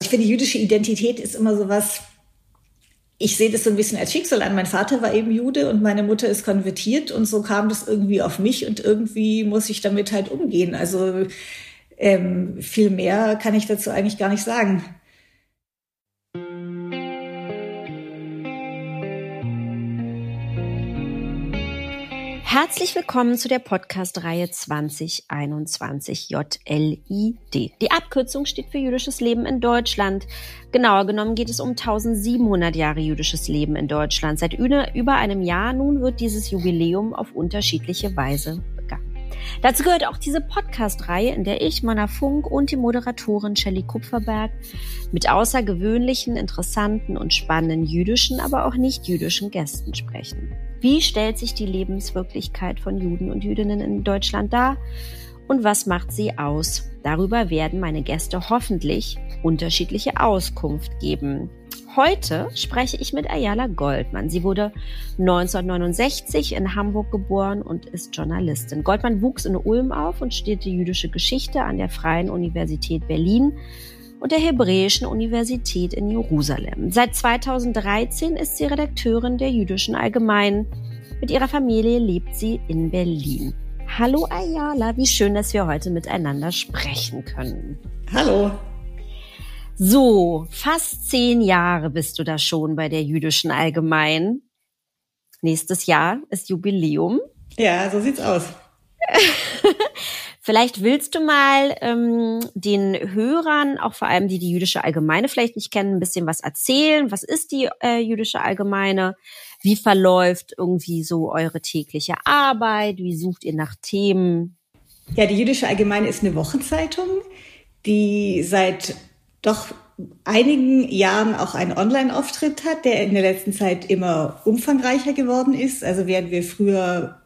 Ich finde, jüdische Identität ist immer so was, ich sehe das so ein bisschen als Schicksal an. Mein Vater war eben Jude und meine Mutter ist konvertiert und so kam das irgendwie auf mich und irgendwie muss ich damit halt umgehen. Also ähm, viel mehr kann ich dazu eigentlich gar nicht sagen. Herzlich willkommen zu der Podcast-Reihe 2021 JLID. Die Abkürzung steht für jüdisches Leben in Deutschland. Genauer genommen geht es um 1700 Jahre jüdisches Leben in Deutschland. Seit über einem Jahr nun wird dieses Jubiläum auf unterschiedliche Weise begangen. Dazu gehört auch diese Podcast-Reihe, in der ich, Mona Funk und die Moderatorin Shelley Kupferberg mit außergewöhnlichen, interessanten und spannenden jüdischen, aber auch nicht jüdischen Gästen sprechen. Wie stellt sich die Lebenswirklichkeit von Juden und Jüdinnen in Deutschland dar? Und was macht sie aus? Darüber werden meine Gäste hoffentlich unterschiedliche Auskunft geben. Heute spreche ich mit Ayala Goldmann. Sie wurde 1969 in Hamburg geboren und ist Journalistin. Goldmann wuchs in Ulm auf und studierte jüdische Geschichte an der Freien Universität Berlin und der Hebräischen Universität in Jerusalem. Seit 2013 ist sie Redakteurin der Jüdischen Allgemeinen. Mit ihrer Familie lebt sie in Berlin. Hallo Ayala, wie schön, dass wir heute miteinander sprechen können. Hallo. So, fast zehn Jahre bist du da schon bei der Jüdischen Allgemeinen. Nächstes Jahr ist Jubiläum. Ja, so sieht's aus. Vielleicht willst du mal ähm, den Hörern, auch vor allem die die jüdische Allgemeine vielleicht nicht kennen, ein bisschen was erzählen. Was ist die äh, jüdische Allgemeine? Wie verläuft irgendwie so eure tägliche Arbeit? Wie sucht ihr nach Themen? Ja, die jüdische Allgemeine ist eine Wochenzeitung, die seit doch einigen Jahren auch einen Online-Auftritt hat, der in der letzten Zeit immer umfangreicher geworden ist. Also während wir früher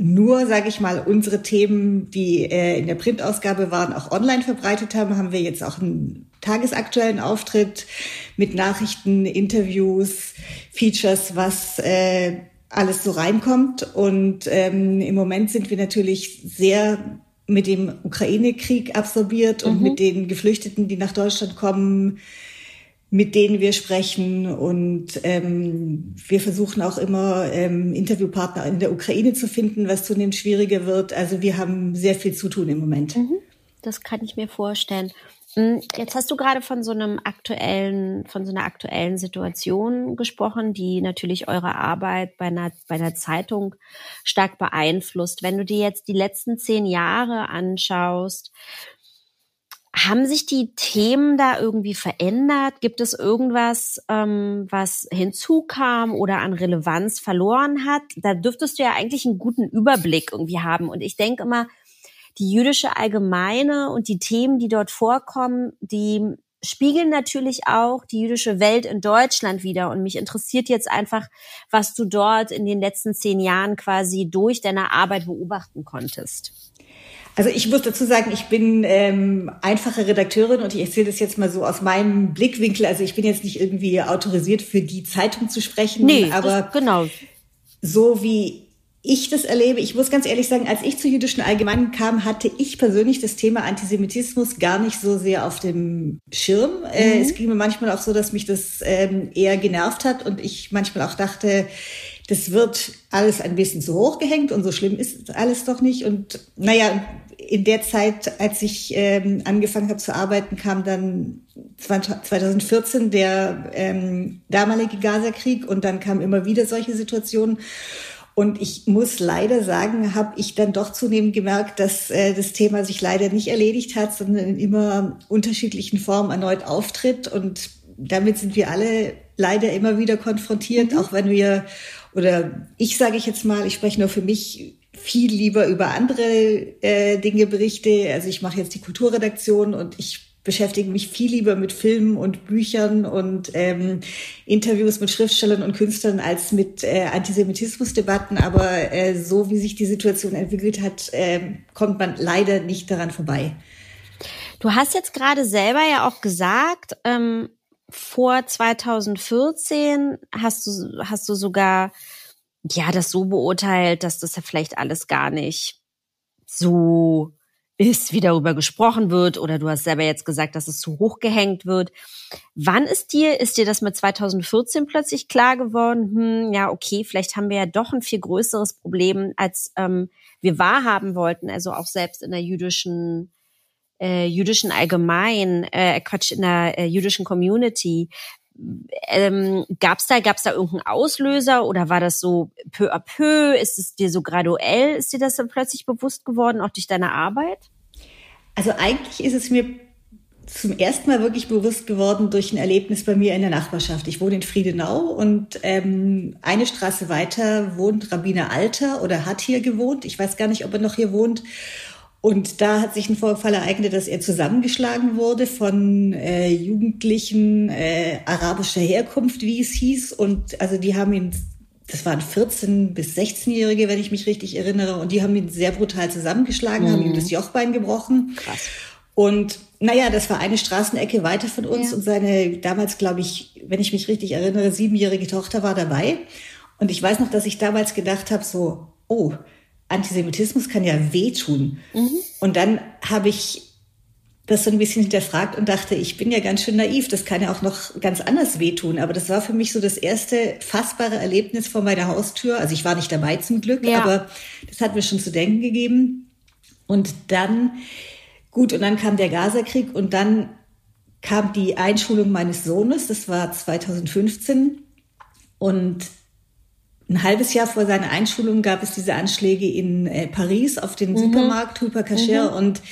nur, sage ich mal, unsere Themen, die äh, in der Printausgabe waren, auch online verbreitet haben, haben wir jetzt auch einen tagesaktuellen Auftritt mit Nachrichten, Interviews, Features, was äh, alles so reinkommt. Und ähm, im Moment sind wir natürlich sehr mit dem Ukraine-Krieg absorbiert und mhm. mit den Geflüchteten, die nach Deutschland kommen, mit denen wir sprechen. Und ähm, wir versuchen auch immer ähm, Interviewpartner in der Ukraine zu finden, was zunehmend schwieriger wird. Also wir haben sehr viel zu tun im Moment. Mhm. Das kann ich mir vorstellen. Hm, jetzt hast du gerade von so einem aktuellen, von so einer aktuellen Situation gesprochen, die natürlich eure Arbeit bei einer, bei einer Zeitung stark beeinflusst. Wenn du dir jetzt die letzten zehn Jahre anschaust, haben sich die Themen da irgendwie verändert? Gibt es irgendwas, ähm, was hinzukam oder an Relevanz verloren hat? Da dürftest du ja eigentlich einen guten Überblick irgendwie haben. Und ich denke immer, die jüdische Allgemeine und die Themen, die dort vorkommen, die spiegeln natürlich auch die jüdische Welt in Deutschland wieder. Und mich interessiert jetzt einfach, was du dort in den letzten zehn Jahren quasi durch deine Arbeit beobachten konntest. Also ich muss dazu sagen, ich bin ähm, einfache Redakteurin und ich erzähle das jetzt mal so aus meinem Blickwinkel. Also ich bin jetzt nicht irgendwie autorisiert für die Zeitung zu sprechen, nee, aber das, genau. so wie ich das erlebe, ich muss ganz ehrlich sagen, als ich zur jüdischen Allgemeinen kam, hatte ich persönlich das Thema Antisemitismus gar nicht so sehr auf dem Schirm. Äh, mhm. Äh, es ging mir manchmal auch so, dass mich das ähm, eher genervt hat und ich manchmal auch dachte, das wird alles ein bisschen zu hoch gehängt und so schlimm ist alles doch nicht. Und naja, in der Zeit, als ich ähm, angefangen habe zu arbeiten, kam dann 2014 der ähm, damalige Gaza-Krieg und dann kamen immer wieder solche Situationen. Und ich muss leider sagen, habe ich dann doch zunehmend gemerkt, dass äh, das Thema sich leider nicht erledigt hat, sondern in immer unterschiedlichen Formen erneut auftritt. Und damit sind wir alle leider immer wieder konfrontiert, mhm. auch wenn wir, oder ich sage ich jetzt mal, ich spreche nur für mich, viel lieber über andere äh, Dinge berichte. Also ich mache jetzt die Kulturredaktion und ich beschäftige mich viel lieber mit Filmen und Büchern und ähm, Interviews mit Schriftstellern und Künstlern als mit äh, Antisemitismusdebatten. Aber äh, so wie sich die Situation entwickelt hat, äh, kommt man leider nicht daran vorbei. Du hast jetzt gerade selber ja auch gesagt, ähm, vor 2014 hast du, hast du sogar ja, das so beurteilt, dass das ja vielleicht alles gar nicht so ist, wie darüber gesprochen wird, oder du hast selber jetzt gesagt, dass es zu hoch gehängt wird. Wann ist dir, ist dir das mit 2014 plötzlich klar geworden? Hm, ja, okay, vielleicht haben wir ja doch ein viel größeres Problem, als ähm, wir wahrhaben wollten. Also auch selbst in der jüdischen äh, jüdischen allgemein, äh, Quatsch, in der äh, jüdischen Community. Ähm, gab's da, gab's da irgendeinen Auslöser oder war das so peu à peu? Ist es dir so graduell? Ist dir das dann plötzlich bewusst geworden, auch durch deine Arbeit? Also eigentlich ist es mir zum ersten Mal wirklich bewusst geworden durch ein Erlebnis bei mir in der Nachbarschaft. Ich wohne in Friedenau und ähm, eine Straße weiter wohnt Rabbiner Alter oder hat hier gewohnt. Ich weiß gar nicht, ob er noch hier wohnt. Und da hat sich ein Vorfall ereignet, dass er zusammengeschlagen wurde von äh, Jugendlichen äh, arabischer Herkunft, wie es hieß. Und also die haben ihn, das waren 14 bis 16-Jährige, wenn ich mich richtig erinnere, und die haben ihn sehr brutal zusammengeschlagen, mhm. haben ihm das Jochbein gebrochen. Krass. Und naja, das war eine Straßenecke weiter von uns ja. und seine damals, glaube ich, wenn ich mich richtig erinnere, siebenjährige Tochter war dabei. Und ich weiß noch, dass ich damals gedacht habe, so, oh, Antisemitismus kann ja wehtun. Mhm. Und dann habe ich das so ein bisschen hinterfragt und dachte, ich bin ja ganz schön naiv, das kann ja auch noch ganz anders wehtun. Aber das war für mich so das erste fassbare Erlebnis vor meiner Haustür. Also ich war nicht dabei zum Glück, ja. aber das hat mir schon zu denken gegeben. Und dann, gut, und dann kam der Gazakrieg und dann kam die Einschulung meines Sohnes, das war 2015. Und ein halbes Jahr vor seiner Einschulung gab es diese Anschläge in äh, Paris auf den mhm. Supermarkt Hypercacher mhm. und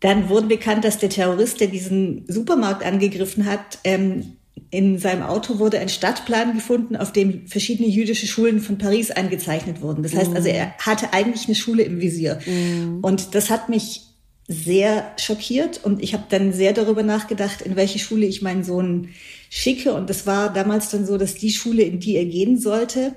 dann wurde bekannt, dass der Terrorist, der diesen Supermarkt angegriffen hat, ähm, in seinem Auto wurde ein Stadtplan gefunden, auf dem verschiedene jüdische Schulen von Paris eingezeichnet wurden. Das heißt also, er mhm. hatte eigentlich eine Schule im Visier. Mhm. Und das hat mich sehr schockiert und ich habe dann sehr darüber nachgedacht, in welche Schule ich meinen Sohn schicke. Und das war damals dann so, dass die Schule, in die er gehen sollte,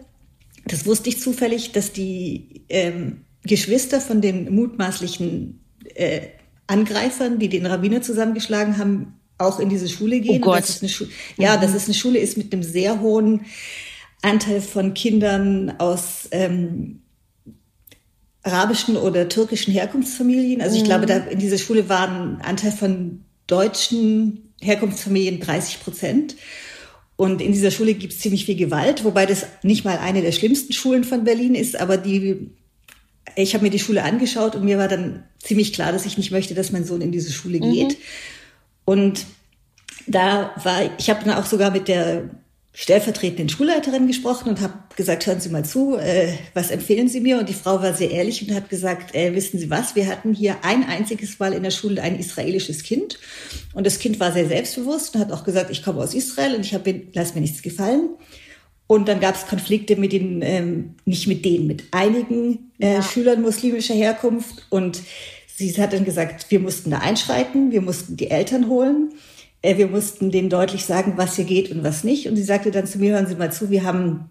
das wusste ich zufällig, dass die ähm, Geschwister von den mutmaßlichen äh, Angreifern, die den Rabbiner zusammengeschlagen haben, auch in diese Schule gehen. Oh Gott. Das eine ja, mhm. dass es eine Schule ist mit einem sehr hohen Anteil von Kindern aus ähm, arabischen oder türkischen Herkunftsfamilien. Also ich mhm. glaube, da in dieser Schule waren ein Anteil von deutschen Herkunftsfamilien 30 Prozent. Und in dieser Schule gibt es ziemlich viel Gewalt, wobei das nicht mal eine der schlimmsten Schulen von Berlin ist, aber die, ich habe mir die Schule angeschaut und mir war dann ziemlich klar, dass ich nicht möchte, dass mein Sohn in diese Schule geht. Mhm. Und da war, ich habe dann auch sogar mit der stellvertretenden Schulleiterin gesprochen und habe gesagt, hören Sie mal zu, äh, was empfehlen Sie mir? Und die Frau war sehr ehrlich und hat gesagt, äh, wissen Sie was, wir hatten hier ein einziges Mal in der Schule ein israelisches Kind und das Kind war sehr selbstbewusst und hat auch gesagt, ich komme aus Israel und ich habe, lass mir nichts gefallen. Und dann gab es Konflikte mit den, ähm, nicht mit denen, mit einigen äh, ja. Schülern muslimischer Herkunft und sie hat dann gesagt, wir mussten da einschreiten, wir mussten die Eltern holen. Äh, wir mussten denen deutlich sagen, was hier geht und was nicht. Und sie sagte dann zu mir, hören Sie mal zu, wir haben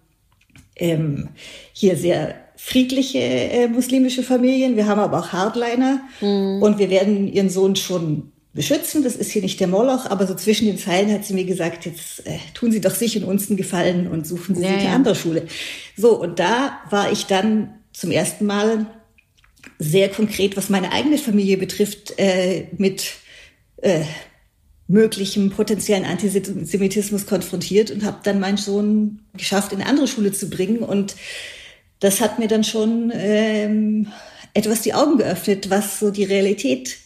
ähm, hier sehr friedliche äh, muslimische Familien, wir haben aber auch Hardliner mhm. und wir werden ihren Sohn schon beschützen. Das ist hier nicht der Moloch, aber so zwischen den Zeilen hat sie mir gesagt, jetzt äh, tun Sie doch sich und uns einen Gefallen und suchen Sie ja, sich eine ja. andere Schule. So, und da war ich dann zum ersten Mal sehr konkret, was meine eigene Familie betrifft, äh, mit äh, möglichem potenziellen Antisemitismus konfrontiert und habe dann meinen Sohn geschafft, in eine andere Schule zu bringen. Und das hat mir dann schon ähm, etwas die Augen geöffnet, was so die Realität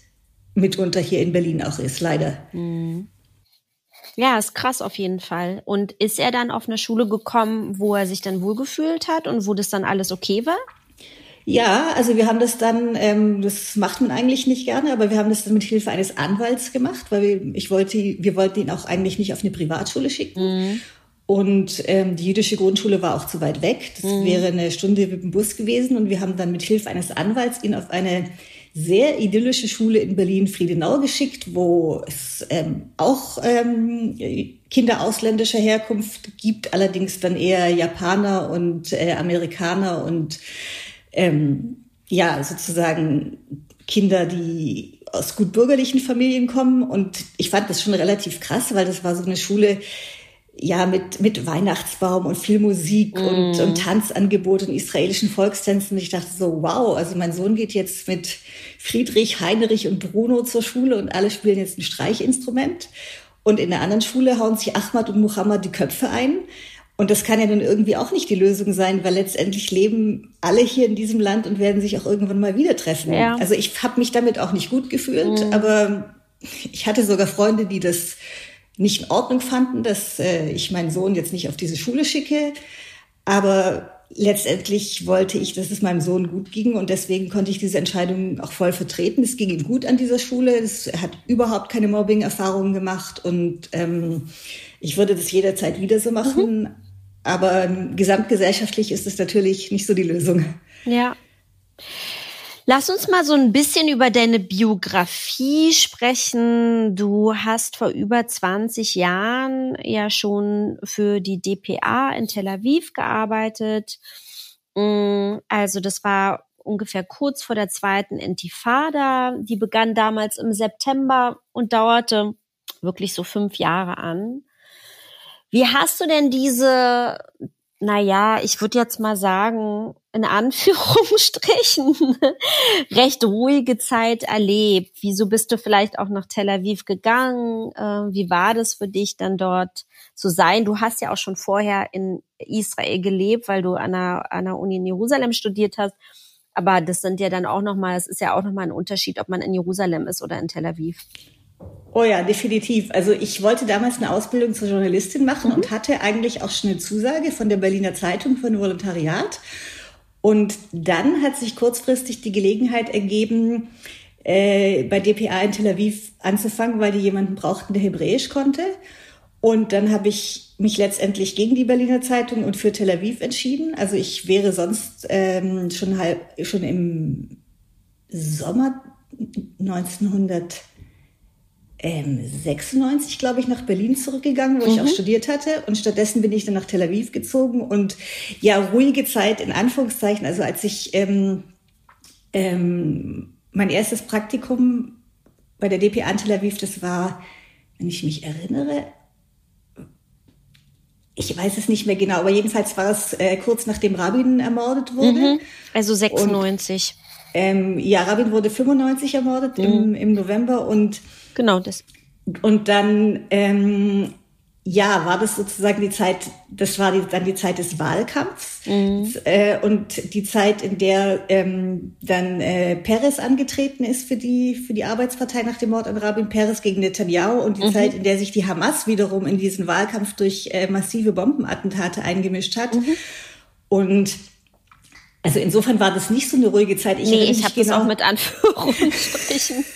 mitunter hier in Berlin auch ist, leider. Mhm. Ja, ist krass auf jeden Fall. Und ist er dann auf eine Schule gekommen, wo er sich dann wohlgefühlt hat und wo das dann alles okay war? Ja, also wir haben das dann, ähm, das macht man eigentlich nicht gerne, aber wir haben das dann mit Hilfe eines Anwalts gemacht, weil wir, ich wollte, wir wollten ihn auch eigentlich nicht auf eine Privatschule schicken. Mhm. Und ähm, die jüdische Grundschule war auch zu weit weg. Das mhm. wäre eine Stunde mit dem Bus gewesen. Und wir haben dann mit Hilfe eines Anwalts ihn auf eine sehr idyllische Schule in Berlin-Friedenau geschickt, wo es ähm, auch ähm, Kinder ausländischer Herkunft gibt, allerdings dann eher Japaner und äh, Amerikaner und ähm, ja, sozusagen Kinder, die aus gut bürgerlichen Familien kommen. Und ich fand das schon relativ krass, weil das war so eine Schule, ja, mit, mit Weihnachtsbaum und viel Musik mm. und, und Tanzangebot und israelischen Volkstänzen. Und ich dachte so, wow, also mein Sohn geht jetzt mit Friedrich, Heinrich und Bruno zur Schule und alle spielen jetzt ein Streichinstrument. Und in der anderen Schule hauen sich Ahmad und Muhammad die Köpfe ein. Und das kann ja nun irgendwie auch nicht die Lösung sein, weil letztendlich leben alle hier in diesem Land und werden sich auch irgendwann mal wieder treffen. Ja. Also ich habe mich damit auch nicht gut gefühlt, mhm. aber ich hatte sogar Freunde, die das nicht in Ordnung fanden, dass äh, ich meinen Sohn jetzt nicht auf diese Schule schicke. Aber letztendlich wollte ich, dass es meinem Sohn gut ging und deswegen konnte ich diese Entscheidung auch voll vertreten. Es ging ihm gut an dieser Schule. Er hat überhaupt keine Mobbing-Erfahrungen gemacht und ähm, ich würde das jederzeit wieder so machen. Mhm. Aber gesamtgesellschaftlich ist es natürlich nicht so die Lösung. Ja. Lass uns mal so ein bisschen über deine Biografie sprechen. Du hast vor über 20 Jahren ja schon für die DPA in Tel Aviv gearbeitet. Mm, also das war ungefähr kurz vor der zweiten Intifada. Die begann damals im September und dauerte wirklich so fünf Jahre an. Wie hast du denn diese, naja, ich würde jetzt mal sagen, in Anführungsstrichen, recht ruhige Zeit erlebt? Wieso bist du vielleicht auch nach Tel Aviv gegangen? Äh, wie war das für dich dann dort zu sein? Du hast ja auch schon vorher in Israel gelebt, weil du an einer, an einer Uni in Jerusalem studiert hast. Aber das sind ja dann auch nochmal, es ist ja auch nochmal ein Unterschied, ob man in Jerusalem ist oder in Tel Aviv. Oh ja, definitiv. Also ich wollte damals eine Ausbildung zur Journalistin machen mhm. und hatte eigentlich auch schon eine Zusage von der Berliner Zeitung für ein Volontariat. Und dann hat sich kurzfristig die Gelegenheit ergeben, äh, bei DPA in Tel Aviv anzufangen, weil die jemanden brauchten, der Hebräisch konnte. Und dann habe ich mich letztendlich gegen die Berliner Zeitung und für Tel Aviv entschieden. Also ich wäre sonst ähm, schon halb, schon im Sommer 1900 ähm, 96, glaube ich, nach Berlin zurückgegangen, wo mhm. ich auch mhm. studiert hatte. Und stattdessen bin ich dann nach Tel Aviv gezogen. Und ja, ruhige Zeit in Anführungszeichen. Also als ich ähm, ähm, mein erstes Praktikum bei der DPA in Tel Aviv, das war, wenn ich mich erinnere, ich weiß es nicht mehr genau, aber jedenfalls war es äh, kurz nachdem Rabin ermordet wurde. Mhm. Also 96. Und, ähm, ja, Rabin wurde 95 ermordet mhm. im, im November und Genau, das. Und dann, ähm, ja, war das sozusagen die Zeit, das war die, dann die Zeit des Wahlkampfs mhm. äh, und die Zeit, in der ähm, dann äh, Peres angetreten ist für die, für die Arbeitspartei nach dem Mord an Rabin Peres gegen Netanyahu und die mhm. Zeit, in der sich die Hamas wiederum in diesen Wahlkampf durch äh, massive Bombenattentate eingemischt hat. Mhm. Und also insofern war das nicht so eine ruhige Zeit. Ich nee, ich habe genau, das auch mit Anführungsstrichen.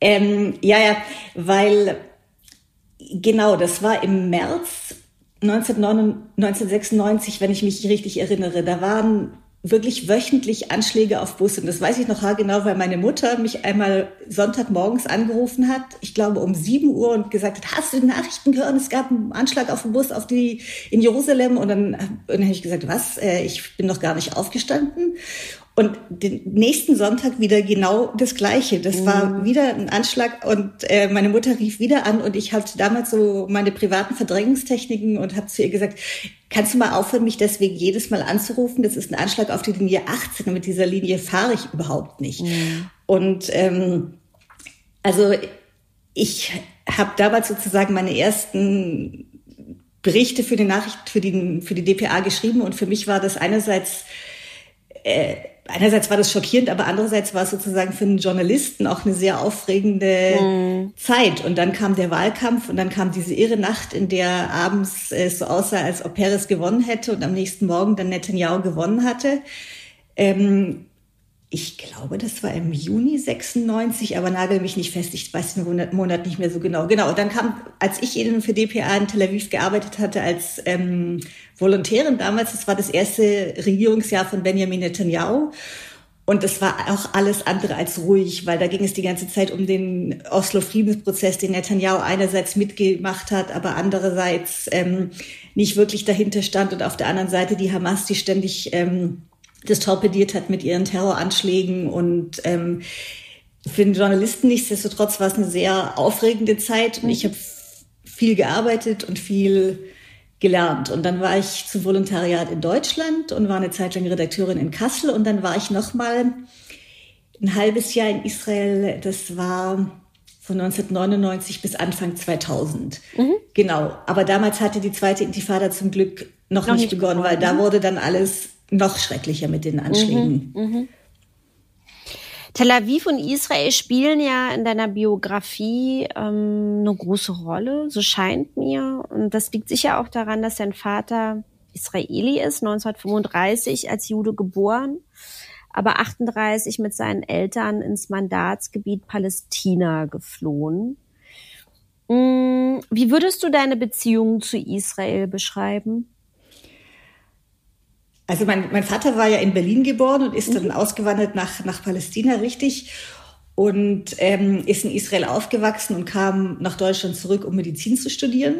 Ähm, ja, ja, weil genau, das war im März 1996, wenn ich mich richtig erinnere. Da waren wirklich wöchentlich Anschläge auf Busse. Und das weiß ich noch genau, weil meine Mutter mich einmal Sonntagmorgens angerufen hat, ich glaube um 7 Uhr und gesagt hat, hast du die Nachrichten gehört? Es gab einen Anschlag auf den Bus auf die, in Jerusalem. Und dann, und dann habe ich gesagt, was? Äh, ich bin noch gar nicht aufgestanden. Und den nächsten Sonntag wieder genau das Gleiche. Das war mhm. wieder ein Anschlag und äh, meine Mutter rief wieder an und ich hatte damals so meine privaten Verdrängungstechniken und habe zu ihr gesagt, kannst du mal aufhören, mich deswegen jedes Mal anzurufen? Das ist ein Anschlag auf die Linie 18 und mit dieser Linie fahre ich überhaupt nicht. Mhm. Und ähm, also ich habe damals sozusagen meine ersten Berichte für die Nachricht für die für die DPA geschrieben und für mich war das einerseits äh, einerseits war das schockierend, aber andererseits war es sozusagen für einen Journalisten auch eine sehr aufregende mhm. Zeit. Und dann kam der Wahlkampf und dann kam diese irre Nacht, in der abends es so aussah, als ob Peres gewonnen hätte und am nächsten Morgen dann Netanyahu gewonnen hatte. Ähm, ich glaube, das war im Juni 96, aber nagel mich nicht fest, ich weiß den Monat nicht mehr so genau. Genau, dann kam, als ich eben für DPA in Tel Aviv gearbeitet hatte als ähm, Volontärin damals, das war das erste Regierungsjahr von Benjamin Netanyahu. Und das war auch alles andere als ruhig, weil da ging es die ganze Zeit um den Oslo-Friedensprozess, den Netanyahu einerseits mitgemacht hat, aber andererseits ähm, nicht wirklich dahinter stand und auf der anderen Seite die Hamas, die ständig ähm, das torpediert hat mit ihren Terroranschlägen und ähm, für den Journalisten nichtsdestotrotz war es eine sehr aufregende Zeit und ich habe viel gearbeitet und viel gelernt. Und dann war ich zum Volontariat in Deutschland und war eine Zeit lang Redakteurin in Kassel. Und dann war ich noch mal ein halbes Jahr in Israel. Das war von 1999 bis Anfang 2000. Mhm. Genau. Aber damals hatte die zweite Intifada zum Glück noch, noch nicht, nicht, begonnen, weil da wurde dann alles noch schrecklicher mit den Anschlägen. Mhm. Mhm. Tel Aviv und Israel spielen ja in deiner Biografie ähm, eine große Rolle, so scheint mir. Und das liegt sicher auch daran, dass dein Vater Israeli ist, 1935 als Jude geboren, aber 38 mit seinen Eltern ins Mandatsgebiet Palästina geflohen. Mm, wie würdest du deine Beziehung zu Israel beschreiben? Also mein, mein Vater war ja in Berlin geboren und ist dann mhm. ausgewandert nach, nach Palästina, richtig. Und ähm, ist in Israel aufgewachsen und kam nach Deutschland zurück, um Medizin zu studieren.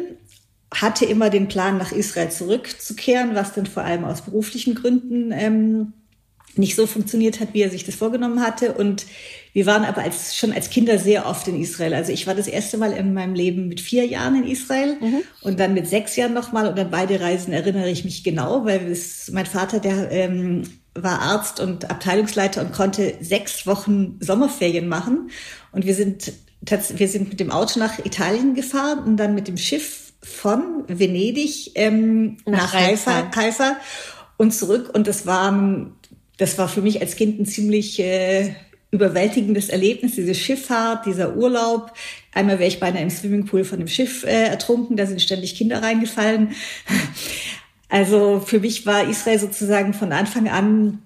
Hatte immer den Plan, nach Israel zurückzukehren, was dann vor allem aus beruflichen Gründen ähm, nicht so funktioniert hat, wie er sich das vorgenommen hatte. Und wir waren aber als, schon als Kinder sehr oft in Israel. Also ich war das erste Mal in meinem Leben mit vier Jahren in Israel mhm. und dann mit sechs Jahren nochmal. Und an beide Reisen erinnere ich mich genau, weil es, mein Vater, der ähm, war Arzt und Abteilungsleiter und konnte sechs Wochen Sommerferien machen. Und wir sind, wir sind mit dem Auto nach Italien gefahren und dann mit dem Schiff von Venedig ähm, nach, nach Haifa, Haifa und zurück. Und das war, das war für mich als Kind ein ziemlich äh, überwältigendes Erlebnis, diese Schifffahrt, dieser Urlaub. Einmal wäre ich beinahe im Swimmingpool von dem Schiff äh, ertrunken, da sind ständig Kinder reingefallen. Also für mich war Israel sozusagen von Anfang an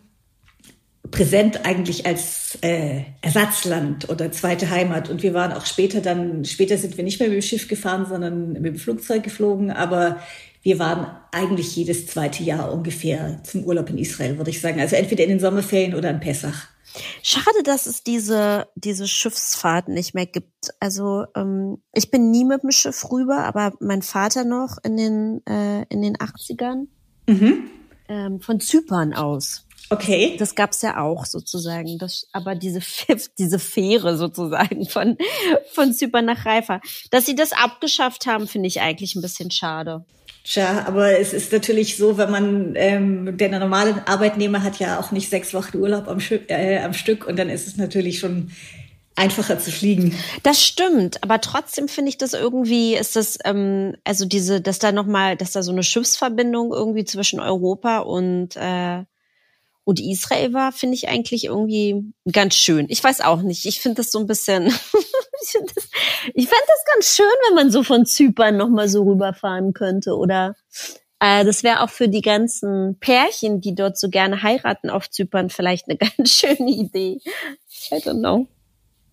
präsent eigentlich als äh, Ersatzland oder zweite Heimat. Und wir waren auch später dann, später sind wir nicht mehr mit dem Schiff gefahren, sondern mit dem Flugzeug geflogen. Aber wir waren eigentlich jedes zweite Jahr ungefähr zum Urlaub in Israel, würde ich sagen. Also entweder in den Sommerferien oder in Pessach. Schade, dass es diese, diese Schiffsfahrt nicht mehr gibt. Also ähm, ich bin nie mit dem Schiff rüber, aber mein Vater noch in den, äh, in den 80ern. Mhm. Ähm, von Zypern aus. Okay. Das gab's ja auch sozusagen. Das, aber diese, diese Fähre sozusagen von, von Zypern nach Reifa. Dass sie das abgeschafft haben, finde ich eigentlich ein bisschen schade. Tja, aber es ist natürlich so, wenn man, ähm, der normale Arbeitnehmer hat ja auch nicht sechs Wochen Urlaub am, äh, am Stück und dann ist es natürlich schon einfacher zu fliegen. Das stimmt, aber trotzdem finde ich das irgendwie, ist das, ähm, also diese, dass da nochmal, dass da so eine Schiffsverbindung irgendwie zwischen Europa und äh, und Israel war, finde ich eigentlich irgendwie ganz schön. Ich weiß auch nicht. Ich finde das so ein bisschen, ich das, ich fände das ganz schön, wenn man so von Zypern nochmal so rüberfahren könnte. Oder äh, das wäre auch für die ganzen Pärchen, die dort so gerne heiraten auf Zypern, vielleicht eine ganz schöne Idee. I don't know.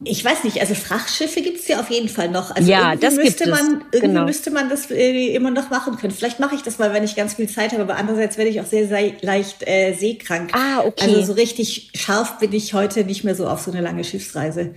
Ich weiß nicht, also Frachtschiffe gibt's ja auf jeden Fall noch. Also ja, das müsste gibt man, es. Irgendwie genau. müsste man das äh, immer noch machen können. Vielleicht mache ich das mal, wenn ich ganz viel Zeit habe, aber andererseits werde ich auch sehr, sehr leicht äh, seekrank. Ah, okay. Also so richtig scharf bin ich heute nicht mehr so auf so eine lange Schiffsreise.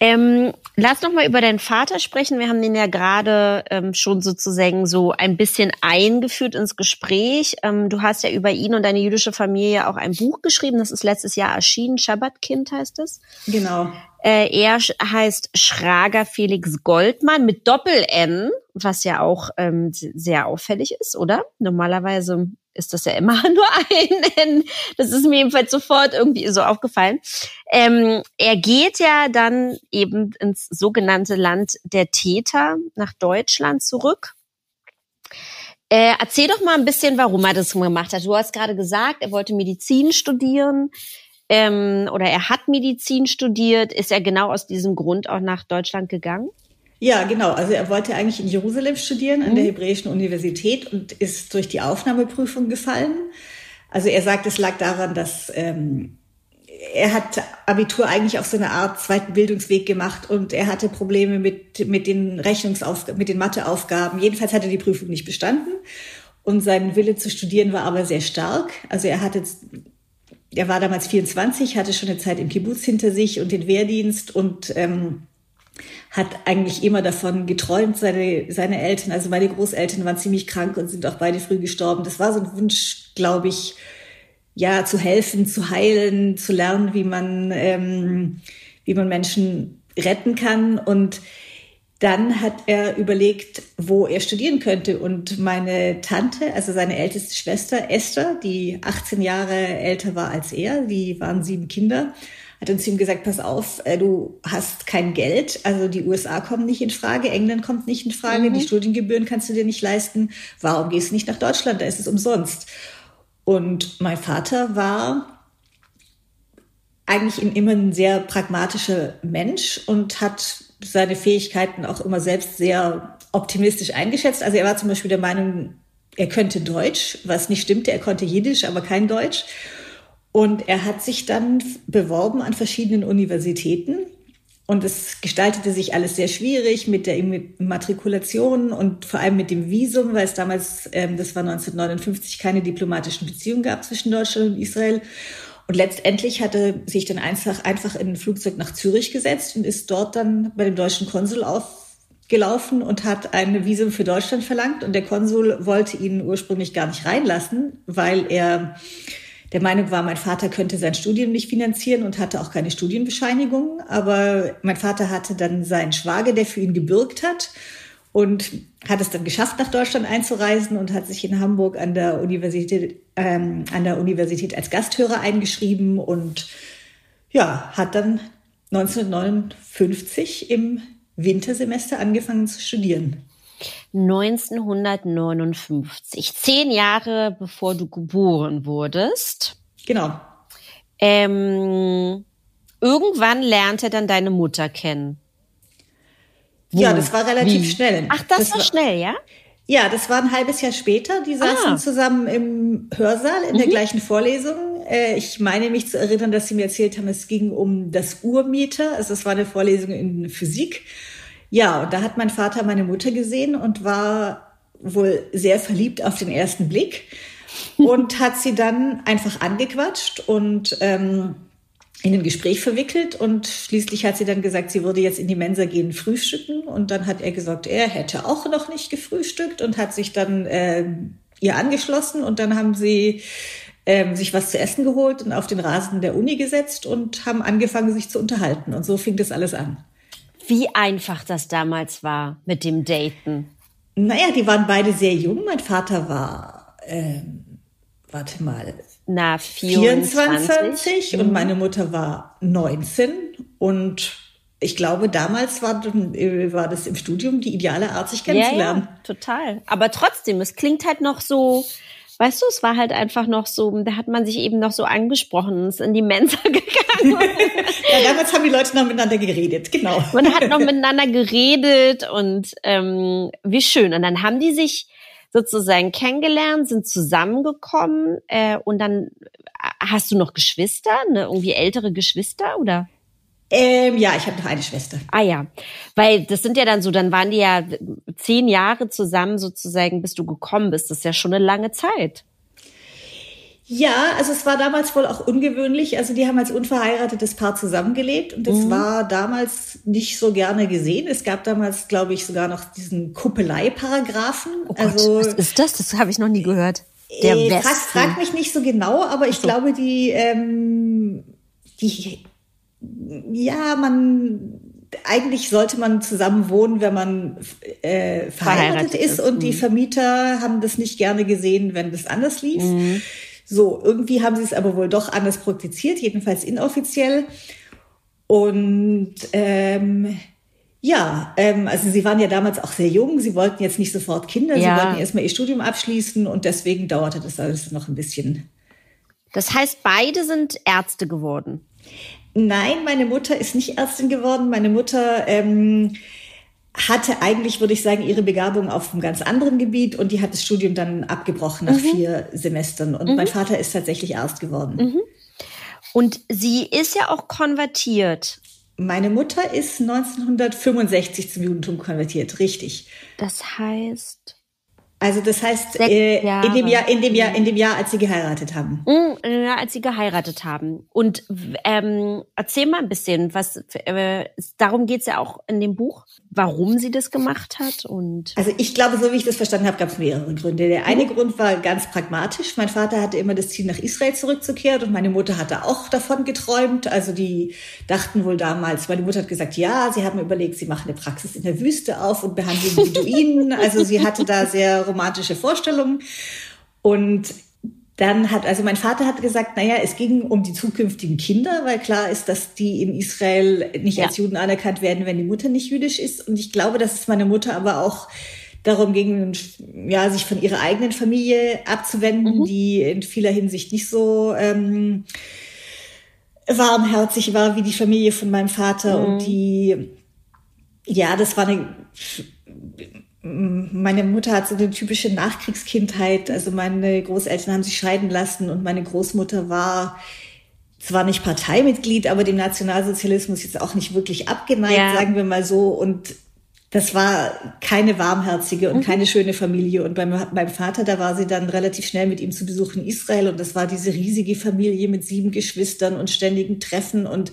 Ähm, lass noch mal über deinen Vater sprechen. Wir haben den ja gerade ähm, schon sozusagen so ein bisschen eingeführt ins Gespräch. Ähm, du hast ja über ihn und deine jüdische Familie auch ein Buch geschrieben. Das ist letztes Jahr erschienen. Schabbatkind heißt es. Genau. Äh, er heißt Schrager Felix Goldmann mit Doppel-N, was ja auch ähm, sehr auffällig ist, oder? Normalerweise ist das ja immer nur ein N. Das ist mir jedenfalls sofort irgendwie so aufgefallen. Ähm, er geht ja dann eben ins sogenannte Land der Täter nach Deutschland zurück. Äh, erzähl doch mal ein bisschen, warum er das gemacht hat. Du hast gerade gesagt, er wollte Medizin studieren ähm, oder er hat Medizin studiert. Ist er genau aus diesem Grund auch nach Deutschland gegangen? Ja, genau. Also er wollte eigentlich in Jerusalem studieren, an der mhm. Hebräischen Universität und ist durch die Aufnahmeprüfung gefallen. Also er sagt, es lag daran, dass ähm, er hat Abitur eigentlich auf so eine Art zweiten Bildungsweg gemacht und er hatte Probleme mit, mit den Rechnungsaufgaben, mit den Matheaufgaben. Jedenfalls hat er die Prüfung nicht bestanden. Und sein Wille zu studieren war aber sehr stark. Also er hatte er war damals 24, hatte schon eine Zeit im Kibbutz hinter sich und den Wehrdienst und ähm, hat eigentlich immer davon geträumt, seine, seine Eltern, also meine Großeltern waren ziemlich krank und sind auch beide früh gestorben. Das war so ein Wunsch, glaube ich, ja, zu helfen, zu heilen, zu lernen, wie man, ähm, wie man Menschen retten kann. Und dann hat er überlegt, wo er studieren könnte. Und meine Tante, also seine älteste Schwester Esther, die 18 Jahre älter war als er, die waren sieben Kinder, hat zu ihm gesagt, pass auf, äh, du hast kein Geld, also die USA kommen nicht in Frage, England kommt nicht in Frage, mhm. die Studiengebühren kannst du dir nicht leisten. Warum gehst du nicht nach Deutschland? Da ist es umsonst. Und mein Vater war eigentlich immer ein sehr pragmatischer Mensch und hat seine Fähigkeiten auch immer selbst sehr optimistisch eingeschätzt. Also er war zum Beispiel der Meinung, er könnte Deutsch, was nicht stimmte. Er konnte Jiddisch, aber kein Deutsch. Und er hat sich dann beworben an verschiedenen Universitäten. Und es gestaltete sich alles sehr schwierig mit der Immatrikulation und vor allem mit dem Visum, weil es damals, ähm, das war 1959, keine diplomatischen Beziehungen gab zwischen Deutschland und Israel. Und letztendlich hatte sich dann einfach, einfach in ein Flugzeug nach Zürich gesetzt und ist dort dann bei dem deutschen Konsul aufgelaufen und hat ein Visum für Deutschland verlangt. Und der Konsul wollte ihn ursprünglich gar nicht reinlassen, weil er der Meinung war, mein Vater könnte sein Studium nicht finanzieren und hatte auch keine Studienbescheinigung. Aber mein Vater hatte dann seinen Schwager, der für ihn gebürgt hat und hat es dann geschafft, nach Deutschland einzureisen und hat sich in Hamburg an der Universität, ähm, an der Universität als Gasthörer eingeschrieben und ja, hat dann 1959 im Wintersemester angefangen zu studieren. 1959, zehn Jahre bevor du geboren wurdest. Genau. Ähm, irgendwann lernte dann deine Mutter kennen. Wo? Ja, das war relativ Wie? schnell. Ach, das, das war, schnell, ja? Ja, das war ein halbes Jahr später. Die saßen ah. zusammen im Hörsaal in mhm. der gleichen Vorlesung. Äh, ich meine mich zu erinnern, dass sie mir erzählt haben, es ging um das Urmeter. Also es war eine Vorlesung in Physik. Ja, und da hat mein Vater meine Mutter gesehen und war wohl sehr verliebt auf den ersten Blick und hat sie dann einfach angequatscht und ähm, in ein Gespräch verwickelt und schließlich hat sie dann gesagt, sie würde jetzt in die Mensa gehen frühstücken und dann hat er gesagt, er hätte auch noch nicht gefrühstückt und hat sich dann äh, ihr angeschlossen und dann haben sie ähm, sich was zu essen geholt und auf den Rasen der Uni gesetzt und haben angefangen, sich zu unterhalten und so fing das alles an wie einfach das damals war mit dem Daten. Naja, die waren beide sehr jung. Mein Vater war, ähm, warte mal, Na, 24, 24 mhm. und meine Mutter war 19 und ich glaube, damals war, war das im Studium die ideale Art, sich kennenzulernen. Ja, ja, total. Aber trotzdem, es klingt halt noch so, weißt du, es war halt einfach noch so, da hat man sich eben noch so angesprochen, ist in die Mensa gegangen. ja, damals haben die Leute noch miteinander geredet, genau. Man hat noch miteinander geredet und ähm, wie schön. Und dann haben die sich sozusagen kennengelernt, sind zusammengekommen äh, und dann äh, hast du noch Geschwister, ne, irgendwie ältere Geschwister oder? Ähm, ja, ich habe noch eine Schwester. Ah ja, weil das sind ja dann so, dann waren die ja zehn Jahre zusammen sozusagen, bis du gekommen bist. Das ist ja schon eine lange Zeit. Ja, also es war damals wohl auch ungewöhnlich. Also die haben als unverheiratetes Paar zusammengelebt und das mhm. war damals nicht so gerne gesehen. Es gab damals, glaube ich, sogar noch diesen Kuppelei-Paragraphen. Oh also was ist das? Das habe ich noch nie gehört. Der äh. Frag, frag mich nicht so genau, aber ich so. glaube, die ähm, die ja, man eigentlich sollte man zusammen wohnen, wenn man äh, verheiratet, verheiratet ist, ist, und mhm. die Vermieter haben das nicht gerne gesehen, wenn das anders lief. Mhm. So, irgendwie haben sie es aber wohl doch anders praktiziert, jedenfalls inoffiziell. Und ähm, ja, ähm, also sie waren ja damals auch sehr jung, sie wollten jetzt nicht sofort Kinder, ja. sie wollten erstmal ihr Studium abschließen und deswegen dauerte das alles noch ein bisschen. Das heißt, beide sind Ärzte geworden. Nein, meine Mutter ist nicht Ärztin geworden. Meine Mutter ähm, hatte eigentlich, würde ich sagen, ihre Begabung auf einem ganz anderen Gebiet und die hat das Studium dann abgebrochen nach mhm. vier Semestern. Und mhm. mein Vater ist tatsächlich Arzt geworden. Mhm. Und sie ist ja auch konvertiert. Meine Mutter ist 1965 zum Judentum konvertiert, richtig. Das heißt. Also das heißt, äh, in dem Jahr, in dem Jahr, in dem Jahr, als sie geheiratet haben. Mhm, ja, als sie geheiratet haben. Und ähm, erzähl mal ein bisschen, was äh, darum geht's ja auch in dem Buch. Warum sie das gemacht hat? Und also ich glaube, so wie ich das verstanden habe, gab es mehrere Gründe. Der eine mhm. Grund war ganz pragmatisch. Mein Vater hatte immer das Ziel, nach Israel zurückzukehren und meine Mutter hatte auch davon geträumt. Also die dachten wohl damals, meine Mutter hat gesagt, ja, sie haben überlegt, sie machen eine Praxis in der Wüste auf und behandeln Beduinen. Also sie hatte da sehr romantische Vorstellungen. Und dann hat, also mein Vater hat gesagt, naja, es ging um die zukünftigen Kinder, weil klar ist, dass die in Israel nicht ja. als Juden anerkannt werden, wenn die Mutter nicht jüdisch ist. Und ich glaube, dass es meine Mutter aber auch darum ging, ja, sich von ihrer eigenen Familie abzuwenden, mhm. die in vieler Hinsicht nicht so ähm, warmherzig war wie die Familie von meinem Vater mhm. und die, ja, das war eine meine Mutter hat so eine typische Nachkriegskindheit. Also meine Großeltern haben sich scheiden lassen und meine Großmutter war zwar nicht Parteimitglied, aber dem Nationalsozialismus jetzt auch nicht wirklich abgeneigt, ja. sagen wir mal so. Und das war keine warmherzige und mhm. keine schöne Familie. Und beim, beim Vater, da war sie dann relativ schnell mit ihm zu Besuch in Israel. Und das war diese riesige Familie mit sieben Geschwistern und ständigen Treffen. Und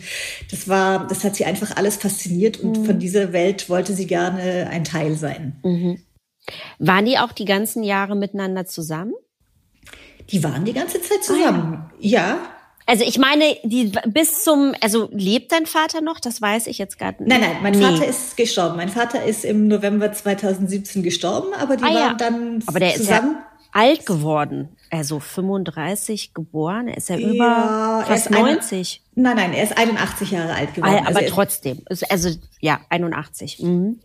das war, das hat sie einfach alles fasziniert. Und mhm. von dieser Welt wollte sie gerne ein Teil sein. Mhm. Waren die auch die ganzen Jahre miteinander zusammen? Die waren die ganze Zeit zusammen. Ah, ja. ja. Also ich meine, die bis zum, also lebt dein Vater noch? Das weiß ich jetzt gerade nicht. Nein, nein, mein nee. Vater ist gestorben. Mein Vater ist im November 2017 gestorben, aber die ah, waren ja. dann aber der zusammen. Ist ja alt geworden. Also 35 geboren, er ist ja, ja über fast 90. Eine, nein, nein, er ist 81 Jahre alt geworden. Aber also trotzdem, also ja, 81. Mhm.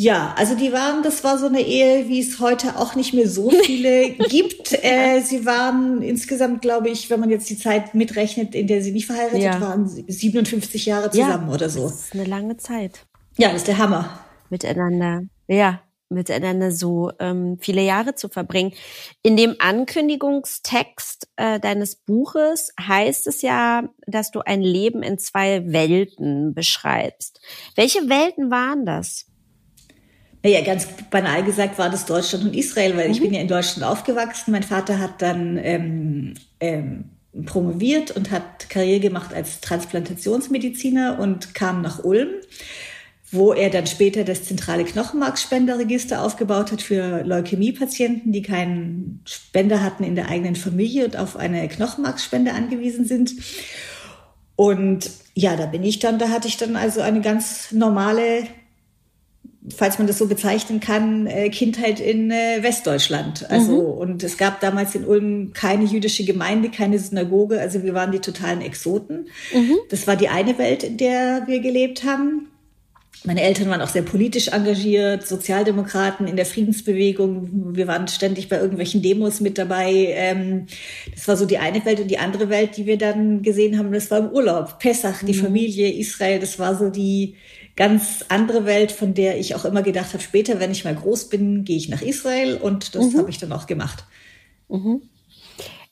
Ja, also die waren, das war so eine Ehe, wie es heute auch nicht mehr so viele gibt. Äh, sie waren insgesamt, glaube ich, wenn man jetzt die Zeit mitrechnet, in der sie nicht verheiratet ja. waren, 57 Jahre zusammen ja, oder so. Das ist eine lange Zeit. Ja, das ist der Hammer. Miteinander, ja, miteinander so ähm, viele Jahre zu verbringen. In dem Ankündigungstext äh, deines Buches heißt es ja, dass du ein Leben in zwei Welten beschreibst. Welche Welten waren das? Naja, ganz banal gesagt war das Deutschland und Israel, weil mhm. ich bin ja in Deutschland aufgewachsen. Mein Vater hat dann ähm, ähm, promoviert und hat Karriere gemacht als Transplantationsmediziner und kam nach Ulm, wo er dann später das zentrale Knochenmarkspenderregister aufgebaut hat für Leukämiepatienten, die keinen Spender hatten in der eigenen Familie und auf eine Knochenmarksspende angewiesen sind. Und ja, da bin ich dann, da hatte ich dann also eine ganz normale falls man das so bezeichnen kann, äh, Kindheit in äh, Westdeutschland. Also mhm. und es gab damals in Ulm keine jüdische Gemeinde, keine Synagoge. Also wir waren die totalen Exoten. Mhm. Das war die eine Welt, in der wir gelebt haben. Meine Eltern waren auch sehr politisch engagiert, Sozialdemokraten in der Friedensbewegung. Wir waren ständig bei irgendwelchen Demos mit dabei. Ähm, das war so die eine Welt und die andere Welt, die wir dann gesehen haben, das war im Urlaub. Pessach, die mhm. Familie, Israel, das war so die ganz andere Welt, von der ich auch immer gedacht habe, später, wenn ich mal groß bin, gehe ich nach Israel und das mhm. habe ich dann auch gemacht. Mhm.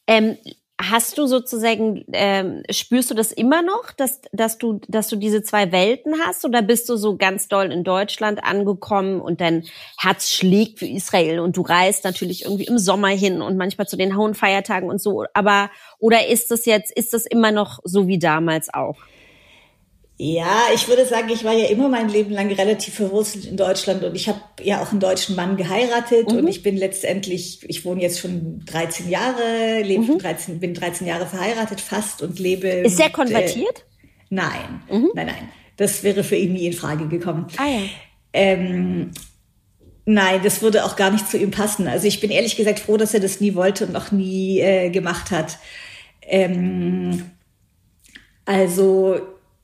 Ähm, hast du sozusagen, ähm, spürst du das immer noch, dass, dass, du, dass du diese zwei Welten hast oder bist du so ganz doll in Deutschland angekommen und dein Herz schlägt für Israel und du reist natürlich irgendwie im Sommer hin und manchmal zu den hohen Feiertagen und so, aber oder ist das jetzt, ist das immer noch so wie damals auch? Ja, ich würde sagen, ich war ja immer mein Leben lang relativ verwurzelt in Deutschland und ich habe ja auch einen deutschen Mann geheiratet mhm. und ich bin letztendlich, ich wohne jetzt schon 13 Jahre, lebe mhm. 13, bin 13 Jahre verheiratet fast und lebe. Ist er konvertiert? Äh, nein, mhm. nein, nein. Das wäre für ihn nie in Frage gekommen. Ah, ja. Ähm, Nein, das würde auch gar nicht zu ihm passen. Also ich bin ehrlich gesagt froh, dass er das nie wollte und auch nie äh, gemacht hat. Ähm, also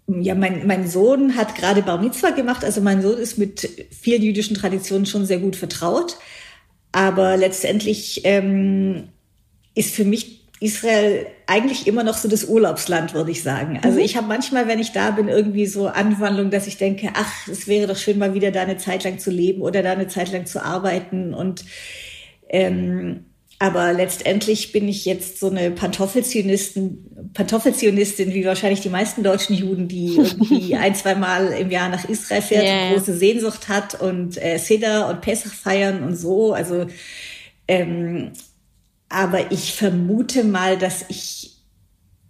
ja, mein, mein Sohn hat gerade Bar Mitzvah gemacht. Also mein Sohn ist mit vielen jüdischen Traditionen schon sehr gut vertraut. Aber letztendlich ähm, ist für mich Israel eigentlich immer noch so das Urlaubsland, würde ich sagen. Also mhm. ich habe manchmal, wenn ich da bin, irgendwie so Anwandlung, dass ich denke, ach, es wäre doch schön, mal wieder da eine Zeit lang zu leben oder da eine Zeit lang zu arbeiten. Und ähm, aber letztendlich bin ich jetzt so eine Pantoffelzionistin, Pantoffelzionistin, wie wahrscheinlich die meisten deutschen Juden, die irgendwie ein, zwei Mal im Jahr nach Israel fährt yeah. und große Sehnsucht hat und äh, Seder und Pesach feiern und so. Also, ähm, aber ich vermute mal, dass ich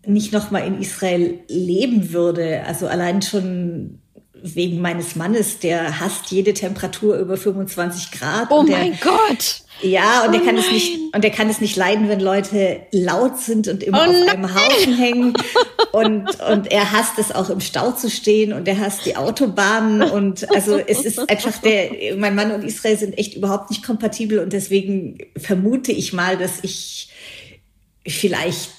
nicht noch mal in Israel leben würde. Also allein schon wegen meines Mannes, der hasst jede Temperatur über 25 Grad. Oh mein Gott! Ja, und oh der kann nein. es nicht, und der kann es nicht leiden, wenn Leute laut sind und immer Oh auf nein. einem Haufen hängen. Und, und er hasst es auch im Stau zu stehen und er hasst die Autobahnen und also es ist einfach der, mein Mann und Israel sind echt überhaupt nicht kompatibel und deswegen vermute ich mal, dass ich vielleicht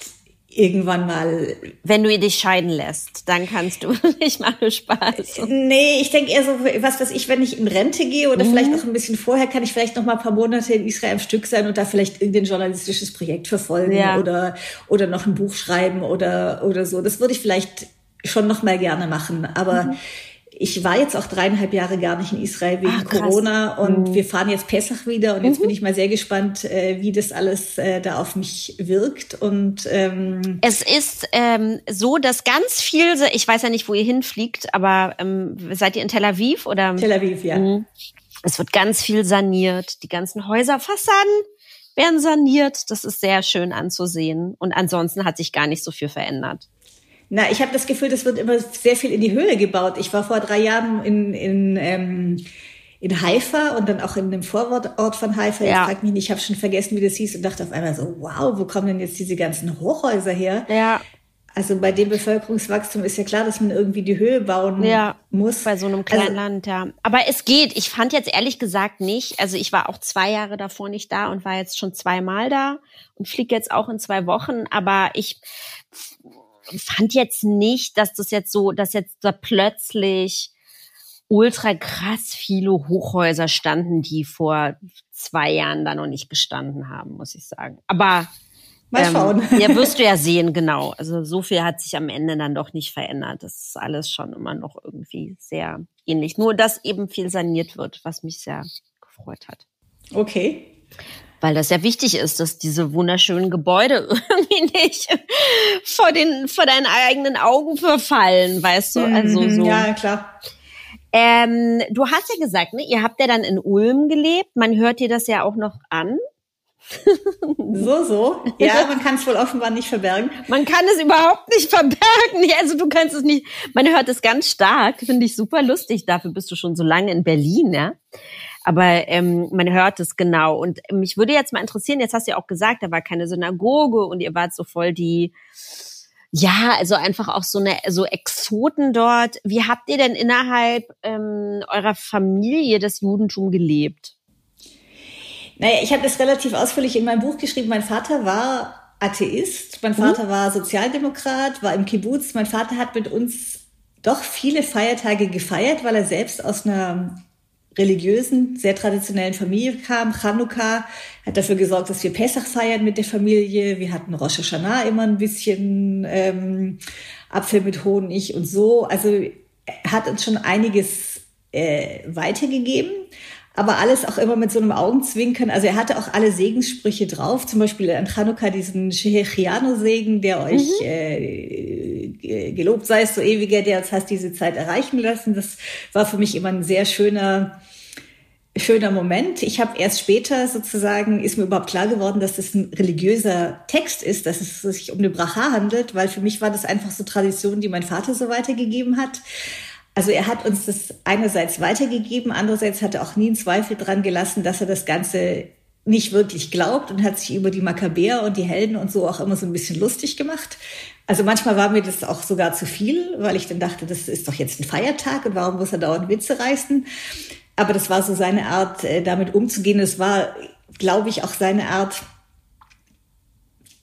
irgendwann mal Wenn du dich scheiden lässt, dann kannst du, ich mache Spaß. Nee, ich denke eher so, was weiß ich, wenn ich in Rente gehe oder vielleicht noch ein bisschen vorher, kann ich vielleicht noch mal ein paar Monate in Israel am Stück sein und da vielleicht irgendein journalistisches Projekt verfolgen Ja. oder, oder noch ein Buch schreiben oder, oder so. Das würde ich vielleicht schon noch mal gerne machen. Aber ich war jetzt auch dreieinhalb Jahre gar nicht in Israel wegen krass. Corona und wir fahren jetzt Pessach wieder und jetzt bin ich mal sehr gespannt, äh, wie das alles äh, da auf mich wirkt und ähm, Es ist ähm, so, dass ganz viel, ich weiß ja nicht, wo ihr hinfliegt, aber ähm, seid ihr in Tel Aviv oder? Tel Aviv, ja. Mhm. Es wird ganz viel saniert. Die ganzen Häuserfassaden werden saniert. Das ist sehr schön anzusehen. Und ansonsten hat sich gar nicht so viel verändert. Na, ich habe das Gefühl, das wird immer sehr viel in die Höhe gebaut. Ich war vor drei Jahren in, in, ähm, in Haifa und dann auch in dem Vorort von Haifa. Ja. frag mich nicht, ich habe schon vergessen, wie das hieß und dachte auf einmal so, wow, wo kommen denn jetzt diese ganzen Hochhäuser her? Ja, Also bei dem Bevölkerungswachstum ist ja klar, dass man irgendwie die Höhe bauen Ja, muss. bei so einem kleinen Also, Land, ja. Aber es geht. Ich fand jetzt ehrlich gesagt nicht. Also ich war auch zwei Jahre davor nicht da und war jetzt schon zweimal da und fliege jetzt auch in zwei Wochen. Aber ich fand jetzt nicht, dass das jetzt so, dass jetzt da plötzlich ultra krass viele Hochhäuser standen, die vor zwei Jahren da noch nicht gestanden haben, muss ich sagen. Aber Mal schauen. ja, wirst du ja sehen, genau. Also so viel hat sich am Ende dann doch nicht verändert. Das ist alles schon immer noch irgendwie sehr ähnlich. Nur, dass eben viel saniert wird, was mich sehr gefreut hat. Okay. Weil das ja wichtig ist, dass diese wunderschönen Gebäude irgendwie nicht vor den, vor deinen eigenen Augen verfallen, weißt du? Also Mhm, so. Ja, klar. Ähm, du hast ja gesagt, ne, ihr habt ja dann in Ulm gelebt. Man hört dir das ja auch noch an. So, so. Ja, man kann es wohl offenbar nicht verbergen. Man kann es überhaupt nicht verbergen. Ja, Also du kannst es nicht. Man hört es ganz stark. Finde ich super lustig. Dafür bist du schon so lange in Berlin, ja. Aber ähm, man hört es genau. Und mich würde jetzt mal interessieren, jetzt hast du ja auch gesagt, da war keine Synagoge und ihr wart so voll die, ja, also einfach auch so eine so Exoten dort. Wie habt ihr denn innerhalb ähm, eurer Familie das Judentum gelebt? Naja, ich habe das relativ ausführlich in meinem Buch geschrieben. Mein Vater war Atheist, mein Vater war Sozialdemokrat, war im Kibbutz. Mein Vater hat mit uns doch viele Feiertage gefeiert, weil er selbst aus einer religiösen, sehr traditionellen Familie kam. Chanukka hat dafür gesorgt, dass wir Pesach feiern mit der Familie. Wir hatten Rosh Hashanah immer ein bisschen ähm, Apfel mit Honig und so. Also hat uns schon einiges äh, weitergegeben aber alles auch immer mit so einem Augenzwinkern. Also er hatte auch alle Segenssprüche drauf, zum Beispiel an Chanukka diesen Shehechiano-Segen, der euch äh, gelobt sei so ewiger, der uns hast diese Zeit erreichen lassen. Das war für mich immer ein sehr schöner schöner Moment. Ich habe erst später sozusagen, ist mir überhaupt klar geworden, dass das ein religiöser Text ist, dass es sich um eine Bracha handelt, weil für mich war das einfach so Tradition, die mein Vater so weitergegeben hat. Also er hat uns das einerseits weitergegeben, andererseits hat er auch nie einen Zweifel dran gelassen, dass er das Ganze nicht wirklich glaubt und hat sich über die Makkabäer und die Helden und so auch immer so ein bisschen lustig gemacht. Also manchmal war mir das auch sogar zu viel, weil ich dann dachte, das ist doch jetzt ein Feiertag und warum muss er dauernd Witze reißen? Aber das war so seine Art, äh, damit umzugehen. Es war, glaube ich, auch seine Art,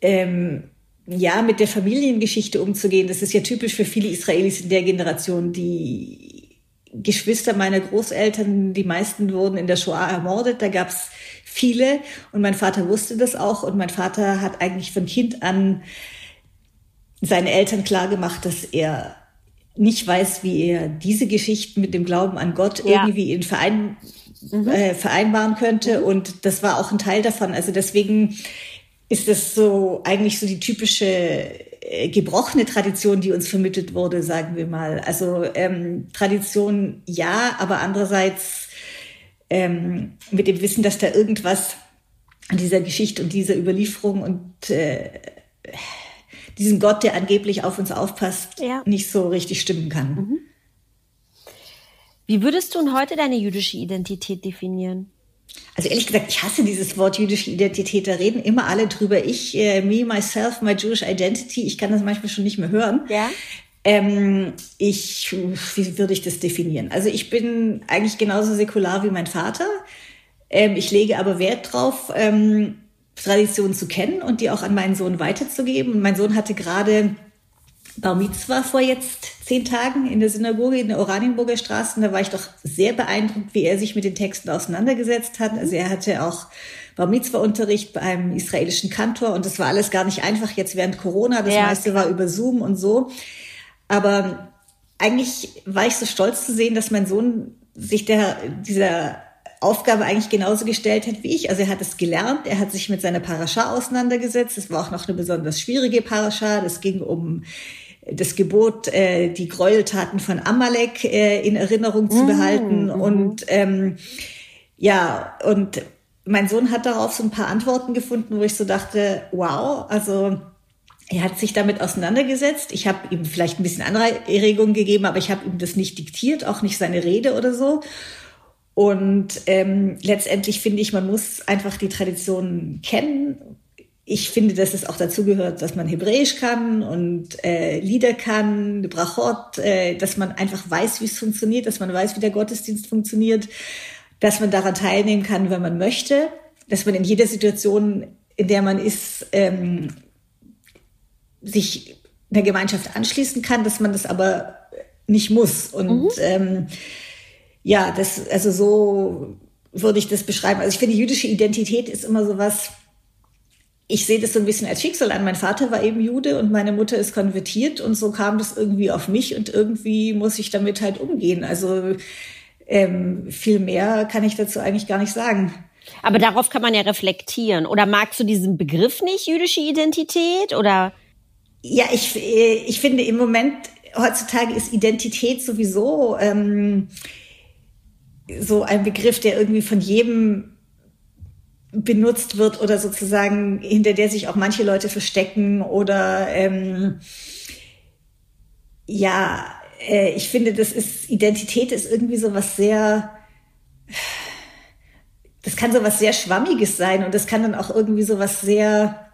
ähm, ja, mit der Familiengeschichte umzugehen. Das ist ja typisch für viele Israelis in der Generation. Die Geschwister meiner Großeltern, die meisten wurden in der Shoah ermordet. Da gab's viele und mein Vater wusste das auch. Und mein Vater hat eigentlich von Kind an seinen Eltern klar gemacht, dass er nicht weiß, wie er diese Geschichten mit dem Glauben an Gott Ja. irgendwie in Verein, äh, vereinbaren könnte. Und das war auch ein Teil davon. Also deswegen ist das so eigentlich so die typische äh, gebrochene Tradition, die uns vermittelt wurde, sagen wir mal. Also ähm, Tradition ja, aber andererseits ähm, mit dem Wissen, dass da irgendwas an dieser Geschichte und dieser Überlieferung und äh, diesem Gott, der angeblich auf uns aufpasst, Ja. nicht so richtig stimmen kann. Wie würdest du denn heute deine jüdische Identität definieren? Also ehrlich gesagt, ich hasse dieses Wort jüdische Identität. Da reden immer alle drüber. Ich, äh, me, myself, my Jewish identity. Ich kann das manchmal schon nicht mehr hören. Ja. Ähm, ich, wie würde ich das definieren? Also ich bin eigentlich genauso säkular wie mein Vater. Ähm, ich lege aber Wert drauf, ähm, Traditionen zu kennen und die auch an meinen Sohn weiterzugeben. Und mein Sohn hatte gerade Bar Mitzvah vor jetzt zehn Tagen in der Synagoge in der Oranienburger Straße. Und da war ich doch sehr beeindruckt, wie er sich mit den Texten auseinandergesetzt hat. Also er hatte auch Bar Mitzvah-Unterricht bei einem israelischen Kantor und das war alles gar nicht einfach jetzt während Corona. Das ja. meiste war über Zoom und so. Aber eigentlich war ich so stolz zu sehen, dass mein Sohn sich der, dieser Aufgabe eigentlich genauso gestellt hat wie ich. Also er hat es gelernt, er hat sich mit seiner Parascha auseinandergesetzt. Es war auch noch eine besonders schwierige Parascha. Das ging um das Gebot, äh, die Gräueltaten von Amalek äh, in Erinnerung zu mhm, behalten. Mhm. Und ähm, ja, und mein Sohn hat darauf so ein paar Antworten gefunden, wo ich so dachte, wow, also er hat sich damit auseinandergesetzt. Ich habe ihm vielleicht ein bisschen andere Erregungen gegeben, aber ich habe ihm das nicht diktiert, auch nicht seine Rede oder so. Und ähm, letztendlich finde ich, man muss einfach die Tradition kennen. Ich finde, dass es auch dazu gehört, dass man Hebräisch kann und äh, Lieder kann, Brachot, äh, dass man einfach weiß, wie es funktioniert, dass man weiß, wie der Gottesdienst funktioniert, dass man daran teilnehmen kann, wenn man möchte, dass man in jeder Situation, in der man ist, ähm, sich einer Gemeinschaft anschließen kann, dass man das aber nicht muss. Und mhm. ähm, ja, das, also so würde ich das beschreiben. Also ich finde, jüdische Identität ist immer so was, ich sehe das so ein bisschen als Schicksal an. Mein Vater war eben Jude und meine Mutter ist konvertiert und so kam das irgendwie auf mich und irgendwie muss ich damit halt umgehen. Also ähm, viel mehr kann ich dazu eigentlich gar nicht sagen. Aber darauf kann man ja reflektieren. Oder magst du diesen Begriff nicht, jüdische Identität? Oder? Ja, ich, äh, ich finde im Moment, heutzutage ist Identität sowieso ähm, so ein Begriff, der irgendwie von jedem benutzt wird oder sozusagen hinter der sich auch manche Leute verstecken oder ähm, ja, äh, ich finde, das ist Identität ist irgendwie so was sehr das kann so was sehr schwammiges sein und das kann dann auch irgendwie so was sehr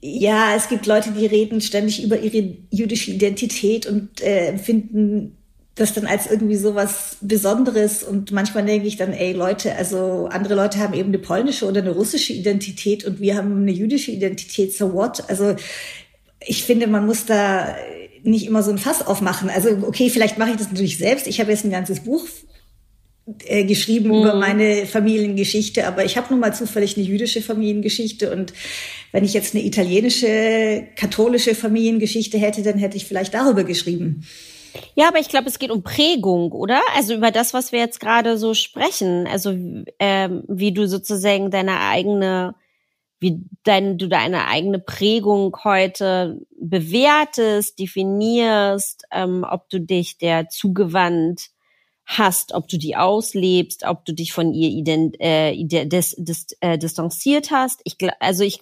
ja, es gibt Leute, die reden ständig über ihre jüdische Identität und äh, finden das dann als irgendwie so was Besonderes und manchmal denke ich dann, ey Leute, also andere Leute haben eben eine polnische oder eine russische Identität und wir haben eine jüdische Identität, so what? Also ich finde, man muss da nicht immer so ein Fass aufmachen. Also okay, vielleicht mache ich das natürlich selbst. Ich habe jetzt ein ganzes Buch äh, geschrieben mhm. über meine Familiengeschichte, aber ich habe nun mal zufällig eine jüdische Familiengeschichte und wenn ich jetzt eine italienische, katholische Familiengeschichte hätte, dann hätte ich vielleicht darüber geschrieben. Ja, aber ich glaube, es geht um Prägung, oder? Also über das, was wir jetzt gerade so sprechen. Also ähm, wie du sozusagen deine eigene, wie dein, du deine eigene Prägung heute bewertest, definierst, ähm, ob du dich der zugewandt hast, ob du die auslebst, ob du dich von ihr ident, äh, dis, dis, äh, distanziert hast. Ich, also ich,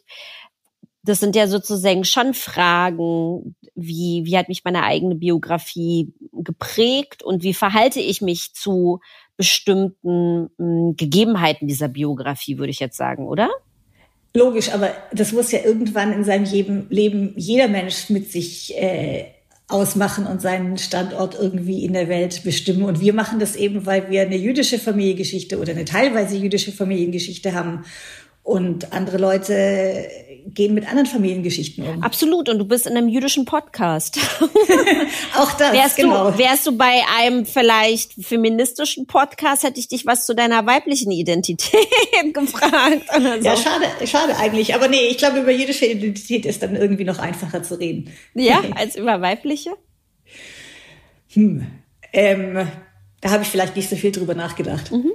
das sind ja sozusagen schon Fragen, wie, wie hat mich meine eigene Biografie geprägt und wie verhalte ich mich zu bestimmten mh, hm, Gegebenheiten dieser Biografie, würde ich jetzt sagen, oder? Logisch, aber das muss ja irgendwann in seinem Leben jeder Mensch mit sich äh, ausmachen und seinen Standort irgendwie in der Welt bestimmen. Und wir machen das eben, weil wir eine jüdische Familiengeschichte oder eine teilweise jüdische Familiengeschichte haben. Und andere Leute gehen mit anderen Familiengeschichten um. Absolut. Und du bist in einem jüdischen Podcast. Auch das, wärst genau. Du, wärst du bei einem vielleicht feministischen Podcast, hätte ich dich was zu deiner weiblichen Identität gefragt. Oder so. Ja, schade, schade eigentlich. Aber nee, ich glaube, über jüdische Identität ist dann irgendwie noch einfacher zu reden. Ja, als über weibliche? Hm. Ähm, da habe ich vielleicht nicht so viel drüber nachgedacht. Mhm.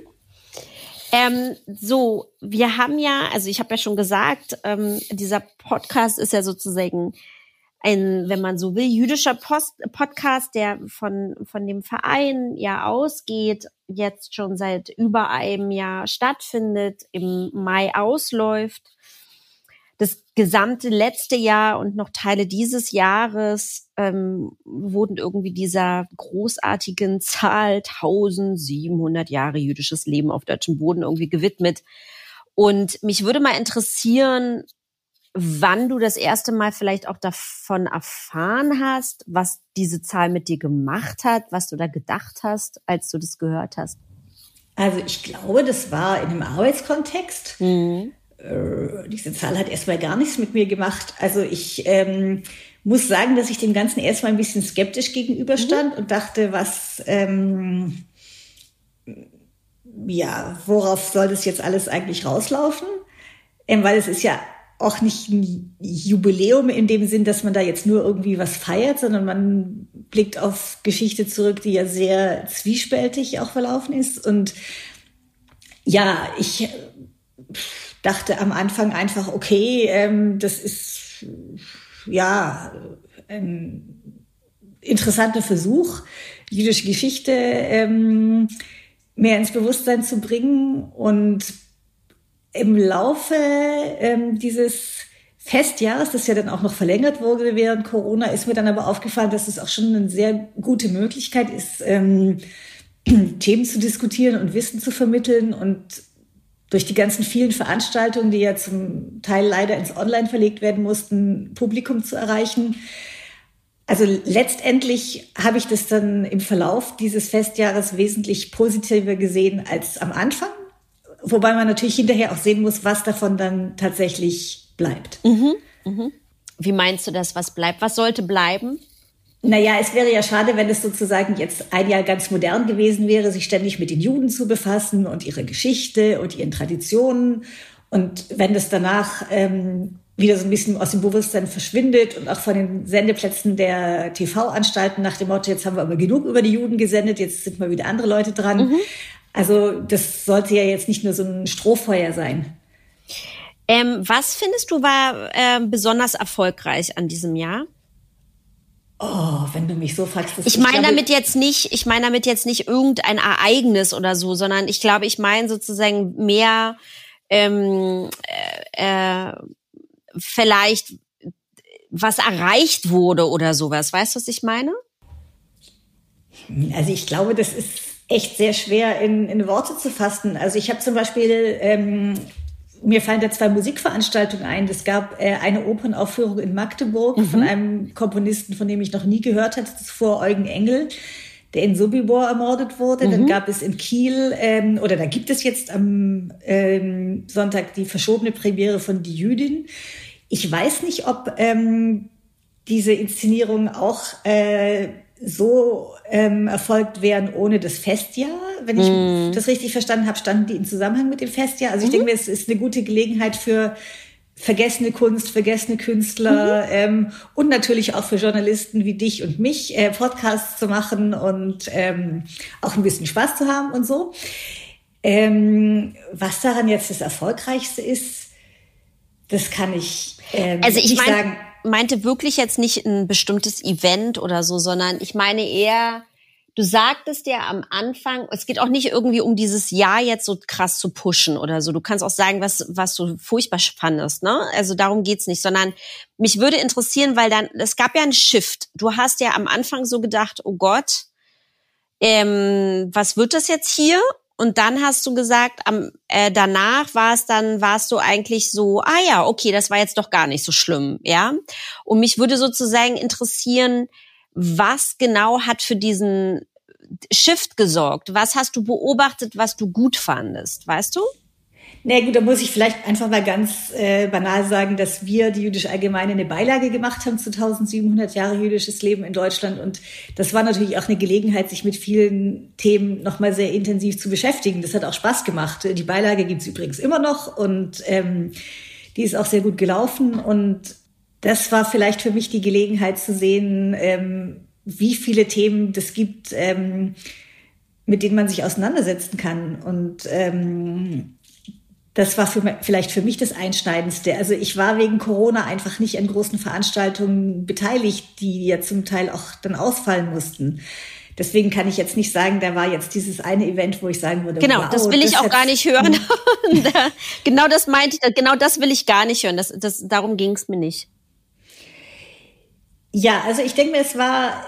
Ähm, so, wir haben ja, also ich habe ja schon gesagt, ähm, dieser Podcast ist ja sozusagen ein, wenn man so will, jüdischer Post Podcast, der von, von dem Verein ja ausgeht, jetzt schon seit über einem Jahr stattfindet, im Mai ausläuft. Das gesamte letzte Jahr und noch Teile dieses Jahres ähm, wurden irgendwie dieser großartigen Zahl 1700 Jahre jüdisches Leben auf deutschem Boden irgendwie gewidmet. Und mich würde mal interessieren, wann du das erste Mal vielleicht auch davon erfahren hast, was diese Zahl mit dir gemacht hat, was du da gedacht hast, als du das gehört hast. Also ich glaube, das war in einem Arbeitskontext. Mhm. Äh, diese Zahl hat erstmal gar nichts mit mir gemacht. Also ich ähm, muss sagen, dass ich dem Ganzen erstmal ein bisschen skeptisch gegenüberstand mhm. und dachte, was, ähm, ja, worauf soll das jetzt alles eigentlich rauslaufen? Ähm, weil es ist ja auch nicht ein Jubiläum in dem Sinn, dass man da jetzt nur irgendwie was feiert, sondern man blickt auf Geschichte zurück, die ja sehr zwiespältig auch verlaufen ist. Und ja, ich dachte am Anfang einfach, okay, ähm, das ist ja ein interessanter Versuch, jüdische Geschichte ähm, mehr ins Bewusstsein zu bringen. Und im Laufe ähm, dieses Festjahres, das ja dann auch noch verlängert wurde während Corona, ist mir dann aber aufgefallen, dass es auch schon eine sehr gute Möglichkeit ist, ähm, Themen zu diskutieren und Wissen zu vermitteln und durch die ganzen vielen Veranstaltungen, die ja zum Teil leider ins Online verlegt werden mussten, Publikum zu erreichen. Also letztendlich habe ich das dann im Verlauf dieses Festjahres wesentlich positiver gesehen als am Anfang. Wobei man natürlich hinterher auch sehen muss, was davon dann tatsächlich bleibt. Mhm, mhm. Wie meinst du das, was bleibt? Was sollte bleiben? Naja, es wäre ja schade, wenn es sozusagen jetzt ein Jahr ganz modern gewesen wäre, sich ständig mit den Juden zu befassen und ihre Geschichte und ihren Traditionen. Und wenn das danach ähm, wieder so ein bisschen aus dem Bewusstsein verschwindet und auch von den Sendeplätzen der TV-Anstalten nach dem Motto, jetzt haben wir aber genug über die Juden gesendet, jetzt sind mal wieder andere Leute dran. Mhm. Also das sollte ja jetzt nicht nur so ein Strohfeuer sein. Ähm, was findest du war äh, besonders erfolgreich an diesem Jahr? Oh, wenn du mich so fragst. ich meine damit jetzt nicht, ich meine damit jetzt nicht irgendein Ereignis oder so, sondern ich glaube, ich meine sozusagen mehr ähm, äh, äh, vielleicht was erreicht wurde oder sowas. Weißt du, was ich meine? Also ich glaube, das ist echt sehr schwer in, in Worte zu fassen. Also ich habe zum Beispiel ähm, mir fallen da zwei Musikveranstaltungen ein. Es gab äh, eine Opernaufführung in Magdeburg mhm. von einem Komponisten, von dem ich noch nie gehört hatte zuvor, Eugen Engel, der in Sobibor ermordet wurde. Mhm. Dann gab es in Kiel, ähm, oder da gibt es jetzt am ähm, Sonntag die verschobene Premiere von Die Jüdin. Ich weiß nicht, ob ähm, diese Inszenierung auch äh, so ähm, erfolgt wären ohne das Festjahr. Wenn ich mm. das richtig verstanden habe, standen die in Zusammenhang mit dem Festjahr. Also ich mhm. denke mir, es ist eine gute Gelegenheit für vergessene Kunst, vergessene Künstler mhm. ähm, und natürlich auch für Journalisten wie dich und mich äh, Podcasts zu machen und ähm, auch ein bisschen Spaß zu haben und so. Ähm, was daran jetzt das Erfolgreichste ist, das kann ich ähm, also ich nicht mein, sagen meinte wirklich jetzt nicht ein bestimmtes Event oder so, sondern ich meine eher, du sagtest ja am Anfang, es geht auch nicht irgendwie um dieses Jahr jetzt so krass zu pushen oder so. Du kannst auch sagen, was, was du furchtbar fandest, ne? Also darum geht's nicht, sondern mich würde interessieren, weil dann, es gab ja einen Shift. Du hast ja am Anfang so gedacht, oh Gott, ähm, was wird das jetzt hier? Und dann hast du gesagt, am, äh, danach war es dann, warst du eigentlich so, ah ja, okay, das war jetzt doch gar nicht so schlimm, ja. Und mich würde sozusagen interessieren, was genau hat für diesen Shift gesorgt? Was hast du beobachtet, was du gut fandest, weißt du? Na gut, da muss ich vielleicht einfach mal ganz äh, banal sagen, dass wir, die Jüdische Allgemeine, eine Beilage gemacht haben zu 1700 Jahre jüdisches Leben in Deutschland. Und das war natürlich auch eine Gelegenheit, sich mit vielen Themen nochmal sehr intensiv zu beschäftigen. Das hat auch Spaß gemacht. Die Beilage gibt's übrigens immer noch und ähm, die ist auch sehr gut gelaufen. Und das war vielleicht für mich die Gelegenheit zu sehen, ähm, wie viele Themen das gibt, ähm, mit denen man sich auseinandersetzen kann. Und ähm, das war für, vielleicht für mich das Einschneidendste. Also ich war wegen Corona einfach nicht an großen Veranstaltungen beteiligt, die ja zum Teil auch dann ausfallen mussten. Deswegen kann ich jetzt nicht sagen, da war jetzt dieses eine Event, wo ich sagen würde, genau, wow, das will ich auch gar nicht hören. genau das meinte ich, genau das will ich gar nicht hören. Das, das, darum ging es mir nicht. Ja, also ich denke mir, es war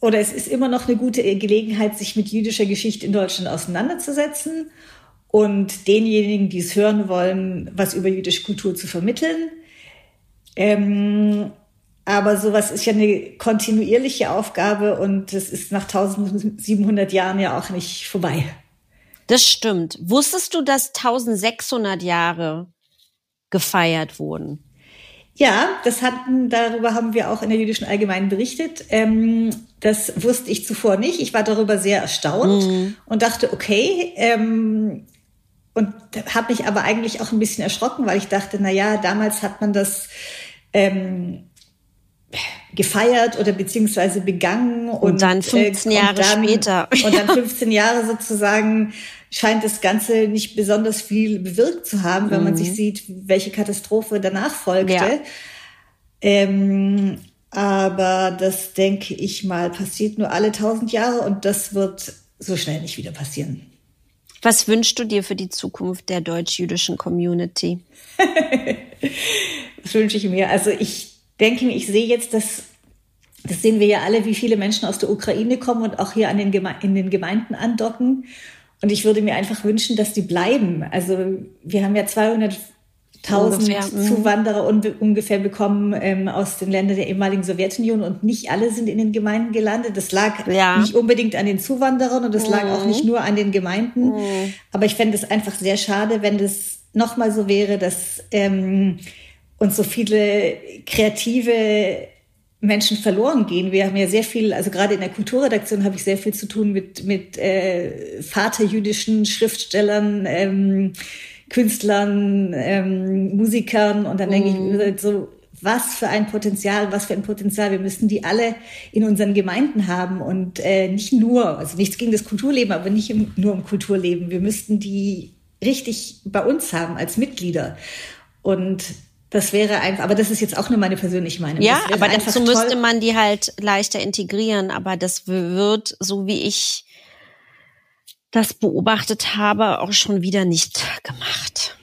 oder es ist immer noch eine gute Gelegenheit, sich mit jüdischer Geschichte in Deutschland auseinanderzusetzen und denjenigen, die es hören wollen, was über jüdische Kultur zu vermitteln. Ähm, aber sowas ist ja eine kontinuierliche Aufgabe und es ist nach 1700 Jahren ja auch nicht vorbei. Das stimmt. Wusstest du, dass 1600 Jahre gefeiert wurden? Ja, das hatten, darüber haben wir auch in der jüdischen Allgemeinen berichtet. Ähm, das wusste ich zuvor nicht. Ich war darüber sehr erstaunt mhm. und dachte, okay, ähm, und habe mich aber eigentlich auch ein bisschen erschrocken, weil ich dachte, na ja, damals hat man das ähm, gefeiert oder beziehungsweise begangen und, und dann 15 äh, Jahre dann, später und dann 15 Jahre sozusagen scheint das Ganze nicht besonders viel bewirkt zu haben, wenn mhm. man sich sieht, welche Katastrophe danach folgte. Ja. Ähm, aber das denke ich mal passiert nur alle tausend Jahre und das wird so schnell nicht wieder passieren. Was wünschst du dir für die Zukunft der deutsch-jüdischen Community? Was wünsche ich mir? Also ich denke ich sehe jetzt, dass das sehen wir ja alle, wie viele Menschen aus der Ukraine kommen und auch hier an den Geme in den Gemeinden andocken. Und ich würde mir einfach wünschen, dass die bleiben. Also wir haben ja 200.000 mhm. Zuwanderer ungefähr bekommen ähm, aus den Ländern der ehemaligen Sowjetunion und nicht alle sind in den Gemeinden gelandet. Das lag ja. nicht unbedingt an den Zuwanderern und das mhm. lag auch nicht nur an den Gemeinden. Mhm. Aber ich fände es einfach sehr schade, wenn das nochmal so wäre, dass ähm, und so viele kreative Menschen verloren gehen. Wir haben ja sehr viel, also gerade in der Kulturredaktion habe ich sehr viel zu tun mit, mit äh, vaterjüdischen Schriftstellern, ähm, Künstlern, ähm, Musikern und dann denke mm. ich mhm. so, was für ein Potenzial, was für ein Potenzial. Wir müssten die alle in unseren Gemeinden haben und äh, nicht nur, also nichts gegen das Kulturleben, aber nicht im, nur im Kulturleben. Wir müssten die richtig bei uns haben als Mitglieder. Und das wäre einfach, aber das ist jetzt auch nur meine persönliche Meinung. Ja, aber dazu müsste man die halt leichter integrieren. Aber das wird, so wie ich das beobachtet habe, auch schon wieder nicht gemacht.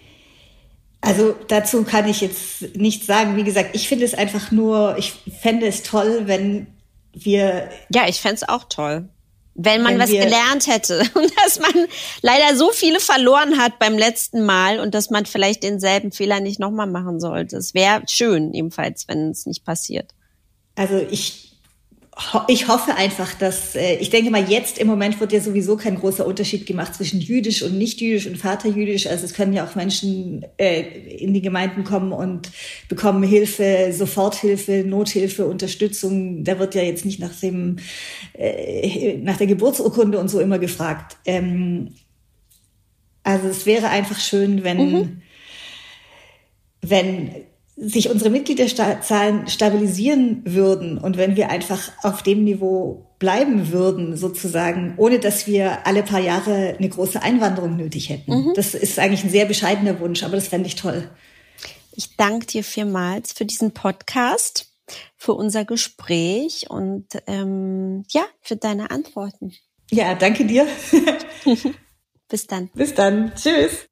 Also dazu kann ich jetzt nichts sagen. Wie gesagt, ich finde es einfach nur, ich fände es toll, wenn wir. Ja, ich fände es auch toll wenn man wenn was gelernt hätte und dass man leider so viele verloren hat beim letzten Mal und dass man vielleicht denselben Fehler nicht nochmal machen sollte. Es wäre schön ebenfalls, wenn es nicht passiert. Also ich ich hoffe einfach, dass äh, ich denke mal, jetzt im Moment wird ja sowieso kein großer Unterschied gemacht zwischen jüdisch und nicht jüdisch und Vaterjüdisch. Also es können ja auch Menschen äh, in die Gemeinden kommen und bekommen Hilfe, Soforthilfe, Nothilfe, Unterstützung. Da wird ja jetzt nicht nach dem äh, nach der Geburtsurkunde und so immer gefragt. Ähm, also es wäre einfach schön, wenn mhm. wenn sich unsere Mitgliederzahlen stabilisieren würden und wenn wir einfach auf dem Niveau bleiben würden, sozusagen, ohne dass wir alle paar Jahre eine große Einwanderung nötig hätten. Mhm. Das ist eigentlich ein sehr bescheidener Wunsch, aber das fände ich toll. Ich danke dir vielmals für diesen Podcast, für unser Gespräch und ähm, ja, für deine Antworten. Ja, danke dir. Bis dann. Bis dann. Tschüss.